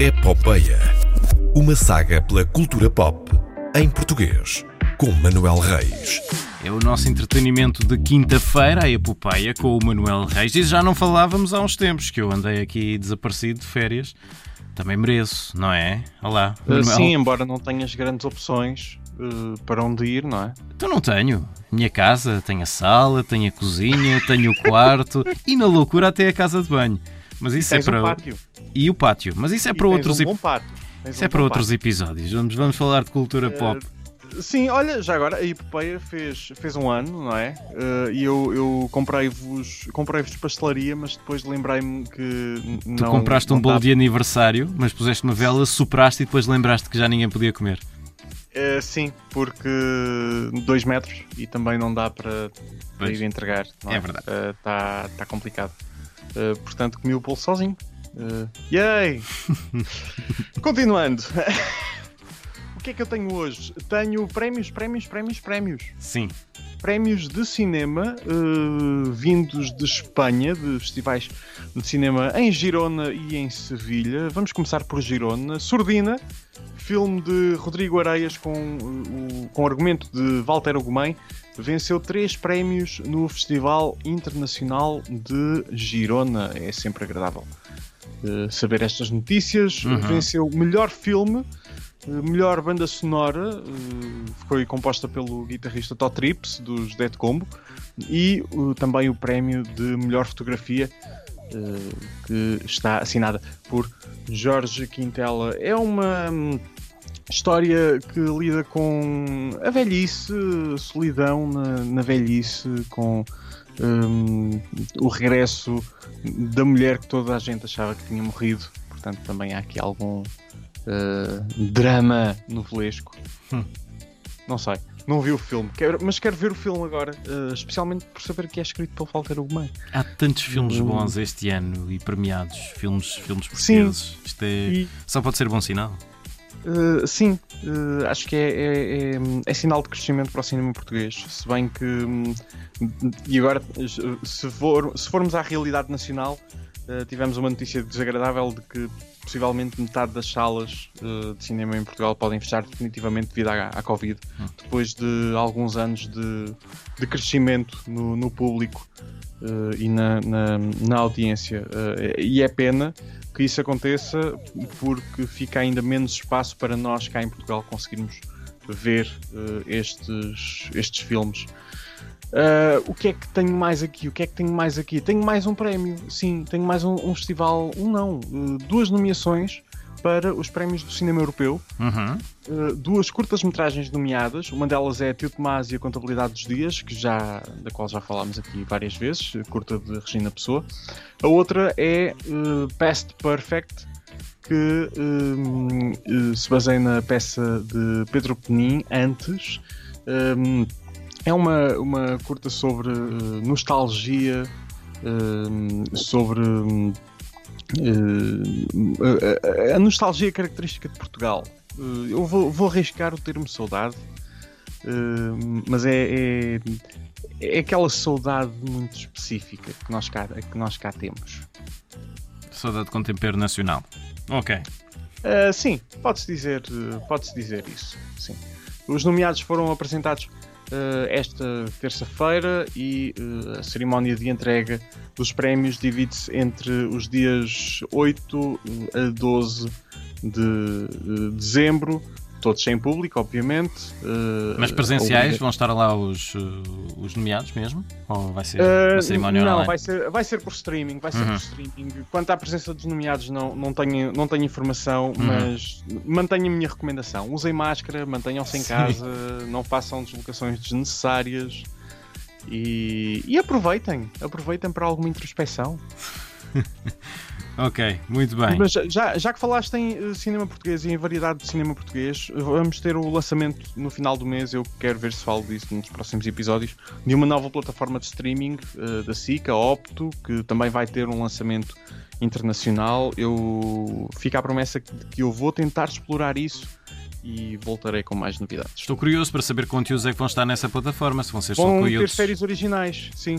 Epopeia. Uma saga pela cultura pop em português, com Manuel Reis. É o nosso entretenimento de quinta-feira, a Epopeia, com o Manuel Reis. E já não falávamos há uns tempos, que eu andei aqui desaparecido de férias. Também mereço, não é? Olá, Uh, Manuel. Sim, embora não tenhas grandes opções uh, para onde ir, não é? Então não tenho. Minha casa tem a sala, tem a cozinha, tenho o quarto e na loucura até a casa de banho. Mas isso é para um pátio. e o pátio. Mas isso é E para outros um bom pátio. Tens isso um é para outros episódios. Vamos vamos falar de cultura Eh, pop. Sim, olha, já agora a Epopeia fez, fez um ano, não é? Uh, e eu, eu comprei-vos comprei pastelaria, mas depois lembrei-me que n- Tu não. compraste um não bolo dá- de aniversário, mas puseste uma vela, sopraste e depois lembraste que já ninguém podia comer. Uh, sim, porque dois metros e também não dá para, para ir entregar. Não É é verdade. Está tá complicado. Uh, portanto, comi o bolo sozinho. Uh, yay! Continuando. o que é que eu tenho hoje? Tenho prémios, prémios, prémios, prémios. Sim. prémios de cinema eh, vindos de Espanha, de festivais de cinema em Girona e em Sevilha. Vamos começar por Girona. Sordina, filme de Rodrigo Areias com, eh, o, com argumento de Walter Ogumem, venceu três prémios no Festival Internacional de Girona. É sempre agradável eh, saber estas notícias. Uhum. Venceu o melhor filme. Uh, Melhor banda sonora uh, foi composta pelo guitarrista Todd Trips dos Dead Combo e uh, também o prémio de melhor fotografia uh, que está assinada por Jorge Quintela. É uma hum, história que lida com a velhice, a solidão na, na velhice, com hum, o regresso da mulher que toda a gente achava que tinha morrido. Portanto, também há aqui algum uh, drama novelesco. Hum. Não sei, não vi o filme, quero- mas quero ver o filme agora, uh, especialmente por saber que é escrito pelo Walter Ugumem. Há tantos filmes Hum. bons este ano e premiados, filmes, filmes portugueses. Isto é, E só pode ser bom sinal. Uh, sim, uh, acho que é, é- é- é sinal de crescimento para o cinema português. Se bem que. hum, E agora, se, for- se formos à realidade nacional, uh, tivemos uma notícia desagradável de que possivelmente metade das salas uh, de cinema em Portugal podem fechar definitivamente devido à, à Covid, Hum. depois de alguns anos de, de crescimento no, no público uh, e na, na- na audiência. E é pena que isso aconteça porque fica ainda menos espaço para nós cá em Portugal conseguirmos ver eh, estes, estes filmes. Ah, o que é que tenho mais aqui? O que é que tenho mais aqui? Tenho mais um prémio, sim, tenho mais um, um festival, um não, eh, duas nomeações para os prémios do cinema europeu. Uhum. Uh, duas curtas-metragens nomeadas. Uma delas é Tio Tomás e a Contabilidade dos Dias, que já, da qual já falámos aqui várias vezes, uh, curta de Regina Pessoa. A outra é uh, Past Perfect, que um, uh, se baseia na peça de Pedro Penin, antes. Um, é uma, uma curta sobre uh, nostalgia, um, sobre. uh, a- nostalgia característica de Portugal. Eu vou, vou arriscar o termo saudade, mas é, é, é aquela saudade muito específica que nós cá, que nós cá temos. Saudade com tempero nacional. Ok. Uh, sim, pode-se dizer, pode-se dizer isso. Sim. Os nomeados foram apresentados esta terça-feira e uh, a cerimónia de entrega dos prémios divide-se entre os dias 8 a 12 de dezembro, todos sem público, obviamente. Uh, Mas presenciais vão estar lá os, uh, os nomeados mesmo? Ou vai ser Uh, uma cerimónia não, online? vai ser, vai ser por streaming, vai ser Uhum. por streaming. Quanto à presença dos nomeados, não, não, tenho, não tenho informação, Uhum. mas mantenho a minha recomendação. Usem máscara, mantenham-se em Sim. casa, não façam deslocações desnecessárias e, e aproveitem, aproveitem para alguma introspeção. Ok, muito bem. Mas já, já que falaste em eh, cinema português e em variedade de cinema português, vamos ter o lançamento no final do mês. Eu quero ver se falo disso nos próximos episódios. De uma nova plataforma de streaming eh, da SICA, Opto, que também vai ter um lançamento internacional. Eu fica a promessa que eu vou tentar explorar isso e voltarei com mais novidades. Estou curioso para saber que conteúdos é que vão estar nessa plataforma, se vão ser só Vão ter conteúdos séries originais, sim.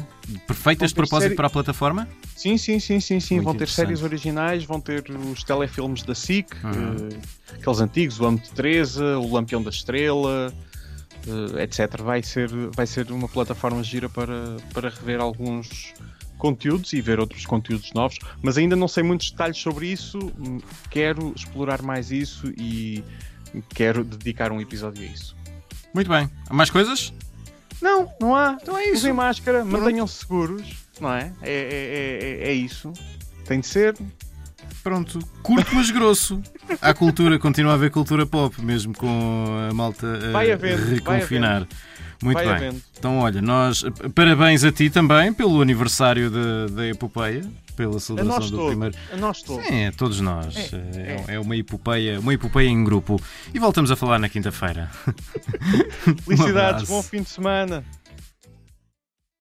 perfeitas de ter propósito série- para a plataforma? Sim, sim, sim, sim, sim. Muito vão ter séries originais, vão ter os telefilmes da SIC, Uhum. eh, aqueles antigos, o Amo de Teresa, o Lampião da Estrela, eh, etc. Vai ser, vai ser uma plataforma gira para, para rever alguns conteúdos e ver outros conteúdos novos, mas ainda não sei muitos detalhes sobre isso. Hum, Quero explorar mais isso e quero dedicar um episódio a isso. Muito bem. Há mais coisas? Não, não há. Então é isso. Usem máscara, mantenham-se seguros, não é? É, é, é, é isso. Tem de ser. Pronto, curto mas grosso. Há cultura, continua a haver cultura pop, mesmo com a malta a reconfinar. Muito Vai bem. havendo. Então, olha, nós parabéns a ti também pelo aniversário da da epopeia, pela celebração do todos. primeiro. A nós todos. Sim, a todos nós. É, É, é uma epopeia, uma epopeia em grupo. E voltamos a falar na quinta-feira. Um Felicidades, abraço. bom fim de semana.